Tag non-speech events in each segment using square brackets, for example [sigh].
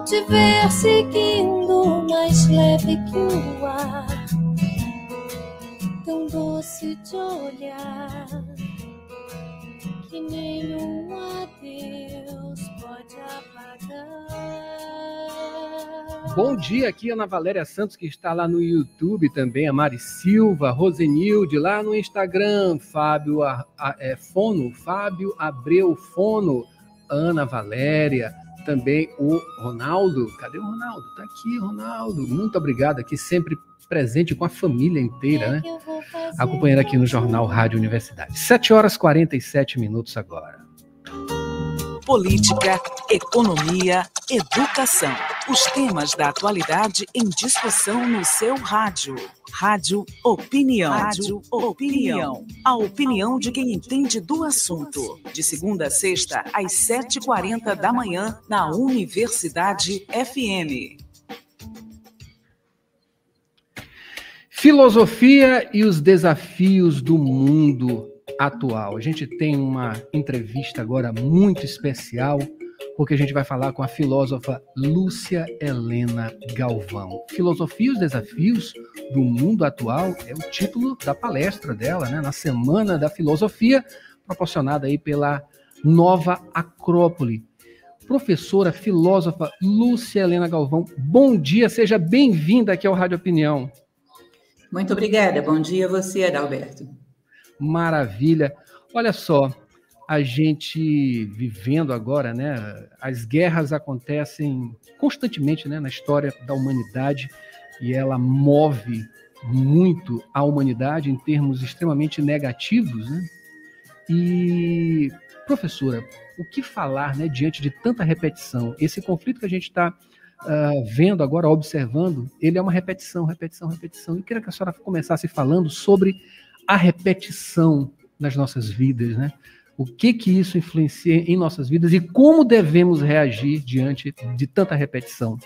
Ao te ver seguindo mais leve que o ar, tão doce de olhar, que nenhum adeus pode apagar. Bom dia aqui, Ana Valéria Santos, que está lá no YouTube também, a Mari Silva, Rosenilde, lá no Instagram, Fábio a, a, é, Fono, Fábio Abreu Fono, Ana Valéria, também o Ronaldo. Cadê o Ronaldo? Tá aqui, Ronaldo. Muito obrigado aqui, sempre presente com a família inteira, né? Acompanhando aqui no Jornal Rádio Universidade. 7 horas e 47 minutos agora política, economia, educação. Os temas da atualidade em discussão no seu rádio. Rádio Opinião. Rádio Opinião. A opinião de quem entende do assunto. De segunda a sexta, às 7h40 da manhã, na Universidade FM. Filosofia e os desafios do mundo atual. A gente tem uma entrevista agora muito especial, porque a gente vai falar com a filósofa Lúcia Helena Galvão. Filosofia e os desafios do mundo atual é o título da palestra dela, né, na Semana da Filosofia, proporcionada aí pela Nova Acrópole. Professora, filósofa Lúcia Helena Galvão, bom dia, seja bem-vinda aqui ao Rádio Opinião. Muito obrigada, bom dia a você, Adalberto maravilha. Olha só, a gente vivendo agora, né? As guerras acontecem constantemente, né, na história da humanidade e ela move muito a humanidade em termos extremamente negativos, né? E professora, o que falar, né, diante de tanta repetição? Esse conflito que a gente está uh, ah, vendo agora, observando, ele é uma repetição, repetição, repetição. E queria que a senhora começasse falando sobre a repetição nas nossas vidas, né? O que que isso influencia em nossas vidas e como devemos reagir diante de tanta repetição?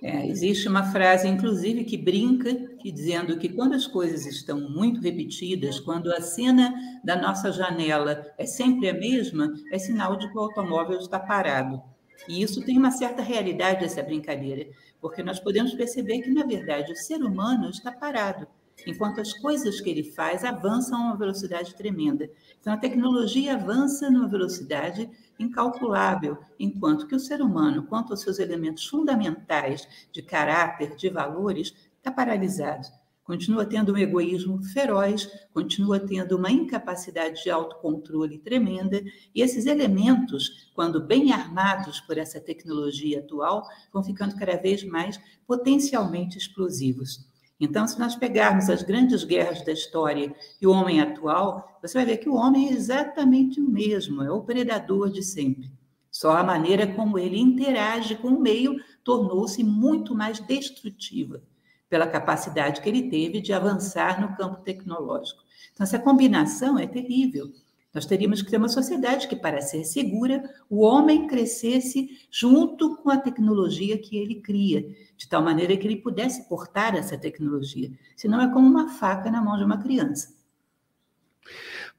É, existe uma frase, inclusive, que brinca, que dizendo que quando as coisas estão muito repetidas, quando a cena da nossa janela é sempre a mesma, é sinal de que o automóvel está parado. E isso tem uma certa realidade, essa brincadeira, porque nós podemos perceber que, na verdade, o ser humano está parado enquanto as coisas que ele faz avançam a uma velocidade tremenda. Então, a tecnologia avança numa velocidade incalculável, enquanto que o ser humano, quanto aos seus elementos fundamentais de caráter, de valores, está paralisado. Continua tendo um egoísmo feroz, continua tendo uma incapacidade de autocontrole tremenda, e esses elementos, quando bem armados por essa tecnologia atual, vão ficando cada vez mais potencialmente explosivos. Então, se nós pegarmos as grandes guerras da história e o homem atual, você vai ver que o homem é exatamente o mesmo, é o predador de sempre. Só a maneira como ele interage com o meio tornou-se muito mais destrutiva, pela capacidade que ele teve de avançar no campo tecnológico. Então, essa combinação é terrível. Nós teríamos que ter uma sociedade que, para ser segura, o homem crescesse junto com a tecnologia que ele cria, de tal maneira que ele pudesse portar essa tecnologia. Senão é como uma faca na mão de uma criança.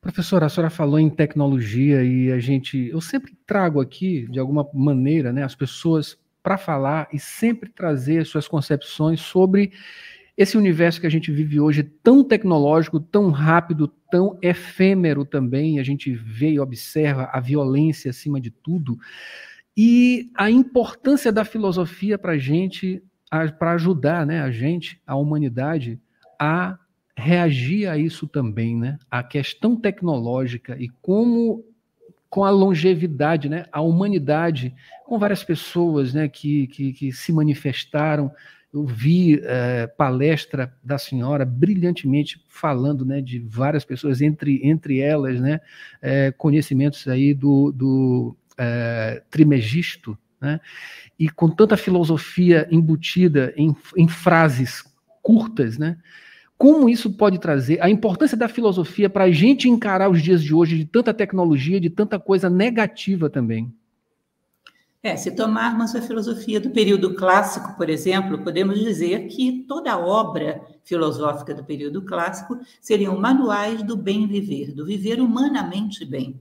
Professora, a senhora falou em tecnologia e a gente, eu sempre trago aqui, de alguma maneira, né, as pessoas para falar e sempre trazer suas concepções sobre esse universo que a gente vive hoje, tão tecnológico, tão rápido, tão efêmero também, a gente vê e observa a violência acima de tudo, e a importância da filosofia para a gente, para ajudar né, a gente, a humanidade, a reagir a isso também, né? A questão tecnológica e como com a longevidade, né? A humanidade, com várias pessoas, né? Que, que, que se manifestaram eu vi é, palestra da senhora brilhantemente falando né, de várias pessoas, entre, entre elas né, é, conhecimentos aí do, do é, Trimegisto, né, e com tanta filosofia embutida em, em frases curtas, né, como isso pode trazer a importância da filosofia para a gente encarar os dias de hoje de tanta tecnologia, de tanta coisa negativa também. É, se tomarmos a filosofia do período clássico, por exemplo, podemos dizer que toda obra filosófica do período clássico seriam manuais do bem viver, do viver humanamente bem.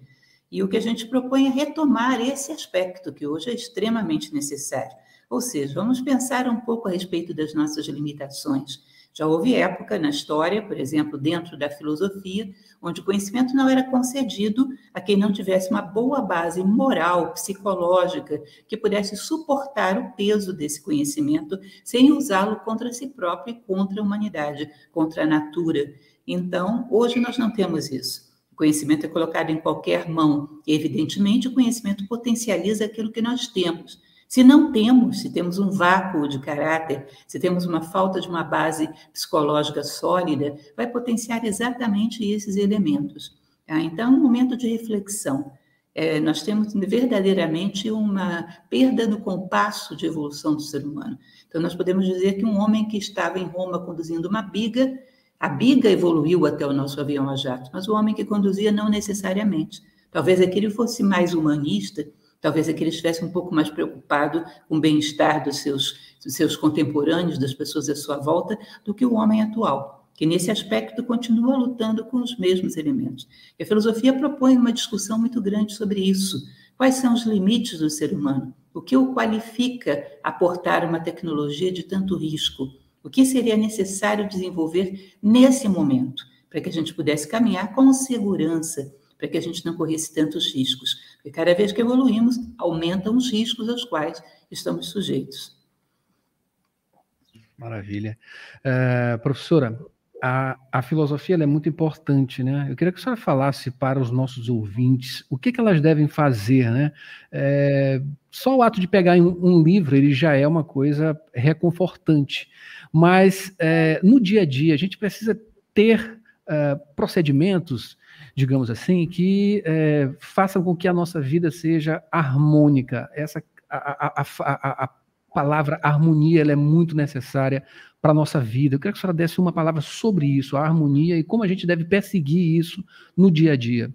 E o que a gente propõe é retomar esse aspecto que hoje é extremamente necessário. Ou seja, vamos pensar um pouco a respeito das nossas limitações. Já houve época na história, por exemplo, dentro da filosofia, onde o conhecimento não era concedido a quem não tivesse uma boa base moral, psicológica, que pudesse suportar o peso desse conhecimento sem usá-lo contra si próprio e contra a humanidade, contra a natura. Então, hoje nós não temos isso. O conhecimento é colocado em qualquer mão e, evidentemente, o conhecimento potencializa aquilo que nós temos. Se não temos, se temos um vácuo de caráter, se temos uma falta de uma base psicológica sólida, vai potenciar exatamente esses elementos. Tá? Então, é um momento de reflexão. É, nós temos verdadeiramente uma perda no compasso de evolução do ser humano. Então, nós podemos dizer que um homem que estava em Roma conduzindo uma biga a biga evoluiu até o nosso avião a jato, mas o homem que conduzia não necessariamente. Talvez aquele fosse mais humanista, talvez aquele estivesse um pouco mais preocupado com o bem-estar dos seus, dos seus contemporâneos, das pessoas à sua volta, do que o homem atual, que nesse aspecto continua lutando com os mesmos elementos. E a filosofia propõe uma discussão muito grande sobre isso. Quais são os limites do ser humano? O que o qualifica a portar uma tecnologia de tanto risco? O que seria necessário desenvolver nesse momento para que a gente pudesse caminhar com segurança, para que a gente não corresse tantos riscos? Porque cada vez que evoluímos, aumentam os riscos aos quais estamos sujeitos. Maravilha. Uh, professora, a, a filosofia é muito importante, né? Eu queria que a senhora falasse para os nossos ouvintes o que, que elas devem fazer, né? É, só o ato de pegar um, um, livro, ele já é uma coisa reconfortante. Mas é, no dia a dia, a gente precisa ter é, procedimentos, digamos assim, que é, façam com que a nossa vida seja harmônica. Essa a, a, a, a palavra harmonia ela é muito necessária para a nossa vida. Eu queria que a senhora desse uma palavra sobre isso, a harmonia, e como a gente deve perseguir isso no dia a dia.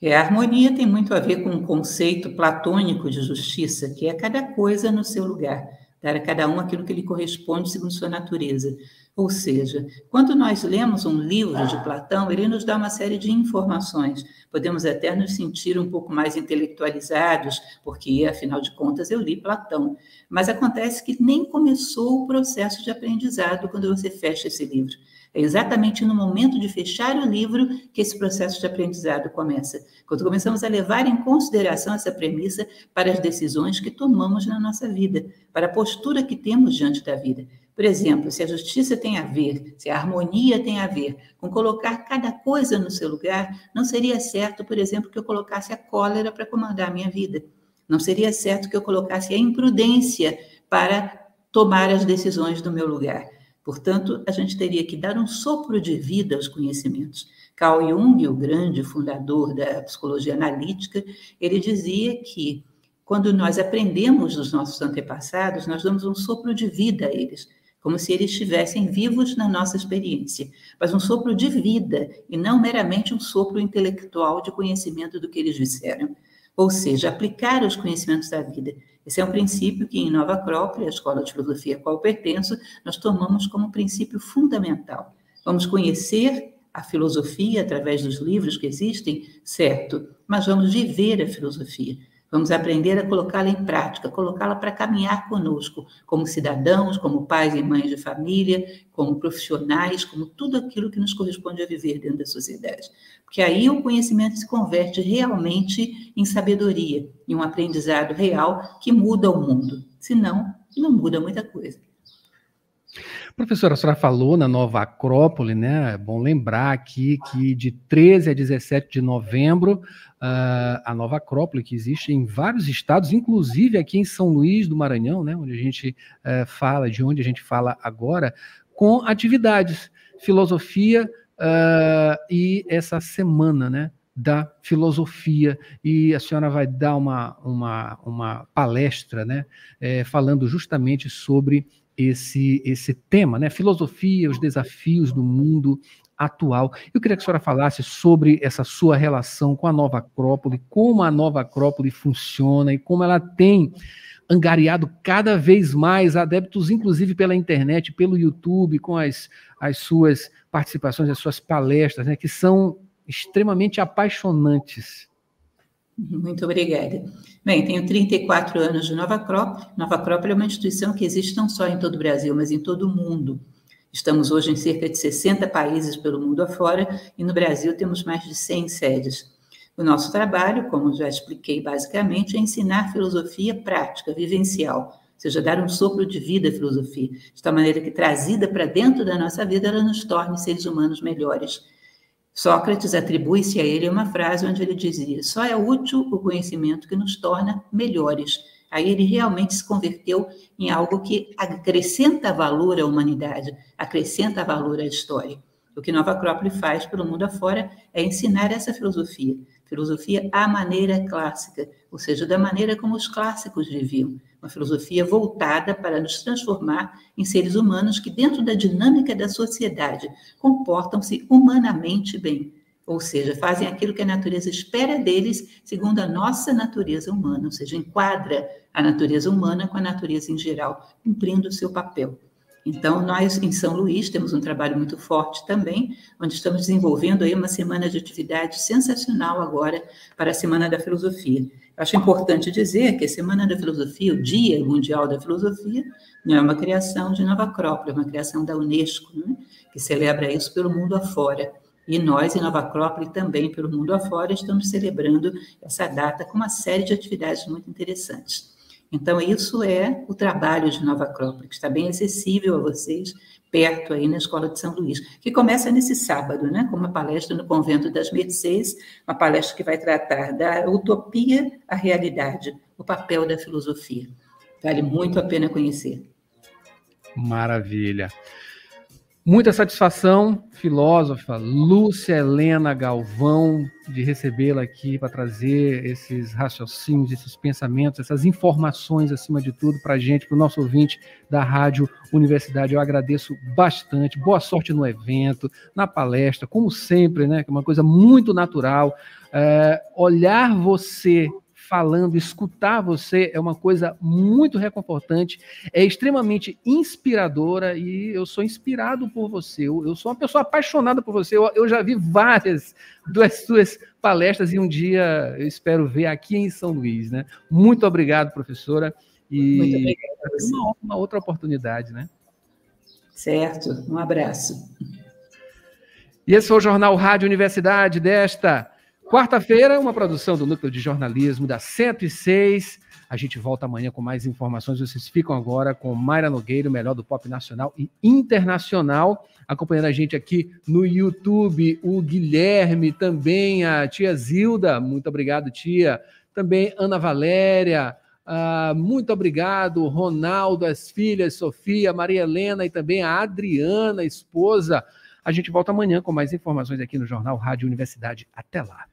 É, a harmonia tem muito a ver com um conceito platônico de justiça, que é cada coisa no seu lugar, dar a cada um aquilo que lhe corresponde segundo sua natureza. Ou seja, quando nós lemos um livro de Platão, ele nos dá uma série de informações. Podemos até nos sentir um pouco mais intelectualizados, porque, afinal de contas, eu li Platão. Mas acontece que nem começou o processo de aprendizado quando você fecha esse livro. É exatamente no momento de fechar o livro que esse processo de aprendizado começa. Quando começamos a levar em consideração essa premissa para as decisões que tomamos na nossa vida, para a postura que temos diante da vida. Por exemplo, se a justiça tem a ver, se a harmonia tem a ver com colocar cada coisa no seu lugar, não seria certo, por exemplo, que eu colocasse a cólera para comandar a minha vida. Não seria certo que eu colocasse a imprudência para tomar as decisões do meu lugar. Portanto, a gente teria que dar um sopro de vida aos conhecimentos. Carl Jung, o grande fundador da psicologia analítica, ele dizia que quando nós aprendemos dos nossos antepassados, nós damos um sopro de vida a eles, como se eles estivessem vivos na nossa experiência, mas um sopro de vida e não meramente um sopro intelectual de conhecimento do que eles disseram. Ou seja, aplicar os conhecimentos da vida. Esse é um princípio que, em Nova Acrópole, a escola de filosofia a qual pertenço, nós tomamos como princípio fundamental. Vamos conhecer a filosofia através dos livros que existem, certo, mas vamos viver a filosofia. Vamos aprender a colocá-la em prática, colocá-la para caminhar conosco, como cidadãos, como pais e mães de família, como profissionais, como tudo aquilo que nos corresponde a viver dentro da sociedade. Porque aí o conhecimento se converte realmente em sabedoria, em um aprendizado real que muda o mundo. Senão, não muda muita coisa. Professora, a senhora falou na nova Acrópole, né? É bom lembrar aqui que de 13 a 17 de novembro, uh, a nova Acrópole, que existe em vários estados, inclusive aqui em São Luís do Maranhão, né? Onde a gente uh, fala, de onde a gente fala agora, com atividades, filosofia uh, e essa semana, né? da filosofia e a senhora vai dar uma, uma, uma palestra, né, é, falando justamente sobre esse, esse tema, né? Filosofia, os desafios do mundo atual. Eu queria que a senhora falasse sobre essa sua relação com a Nova Acrópole, como a Nova Acrópole funciona e como ela tem angariado cada vez mais adeptos, inclusive pela internet, pelo YouTube, com as, as suas participações, as suas palestras, né, que são extremamente apaixonantes. Muito obrigada. Bem, tenho 34 anos de Nova Acrópole. Nova Acrópole é uma instituição que existe não só em todo o Brasil, mas em todo o mundo. Estamos hoje em cerca de 60 países pelo mundo afora e no Brasil temos mais de 100 sedes. O nosso trabalho, como já expliquei basicamente, é ensinar filosofia prática, vivencial, ou seja, dar um sopro de vida à filosofia, de tal maneira que, trazida para dentro da nossa vida, ela nos torne seres humanos melhores Sócrates atribui-se a ele uma frase onde ele dizia: só é útil o conhecimento que nos torna melhores. Aí ele realmente se converteu em algo que acrescenta valor à humanidade, acrescenta valor à história. O que Nova Acrópole faz pelo mundo afora é ensinar essa filosofia, filosofia à maneira clássica, ou seja, da maneira como os clássicos viviam, uma filosofia voltada para nos transformar em seres humanos que, dentro da dinâmica da sociedade, comportam-se humanamente bem, ou seja, fazem aquilo que a natureza espera deles, segundo a nossa natureza humana, ou seja, enquadra a natureza humana com a natureza em geral, cumprindo o seu papel. Então, nós em São Luís temos um trabalho muito forte também, onde estamos desenvolvendo aí uma semana de atividade sensacional agora para a Semana da Filosofia. Acho importante dizer que a Semana da Filosofia, o Dia Mundial da Filosofia, não é uma criação de Nova Acrópole, é uma criação da Unesco, né? que celebra isso pelo mundo afora. E nós, em Nova Acrópole, também pelo mundo afora, estamos celebrando essa data com uma série de atividades muito interessantes. Então, isso é o trabalho de Nova Acrópole, que está bem acessível a vocês, perto aí na Escola de São Luís, que começa nesse sábado, né, com uma palestra no Convento das Mercês, uma palestra que vai tratar da utopia à realidade, o papel da filosofia. Vale muito a pena conhecer. Maravilha. Muita satisfação, filósofa Lúcia Helena Galvão, de recebê-la aqui para trazer esses raciocínios, esses pensamentos, essas informações, acima de tudo, para a gente, para o nosso ouvinte da Rádio Universidade. Eu agradeço bastante. Boa sorte no evento, na palestra, como sempre, né? Que é uma coisa muito natural. É, olhar você falando, escutar você é uma coisa muito reconfortante, é extremamente inspiradora e eu sou inspirado por você. Eu, eu sou uma pessoa apaixonada por você. Eu, eu, já vi várias [laughs] das suas palestras e um dia eu espero ver aqui em São Luís, né? Muito obrigado, professora. E muito obrigado. Uma, uma outra oportunidade, né? Certo. Um abraço. E esse foi o Jornal Rádio Universidade desta Quarta-feira, uma produção do Núcleo de Jornalismo da 106. A gente volta amanhã com mais informações. Vocês ficam agora com Mayra Nogueira, o melhor do pop nacional e internacional. Acompanhando a gente aqui no YouTube, o Guilherme, também a tia Zilda. Muito obrigado, tia. Também Ana Valéria. Uh, muito obrigado, Ronaldo, as filhas, Sofia, Maria Helena e também a Adriana, esposa. A gente volta amanhã com mais informações aqui no Jornal Rádio Universidade. Até lá.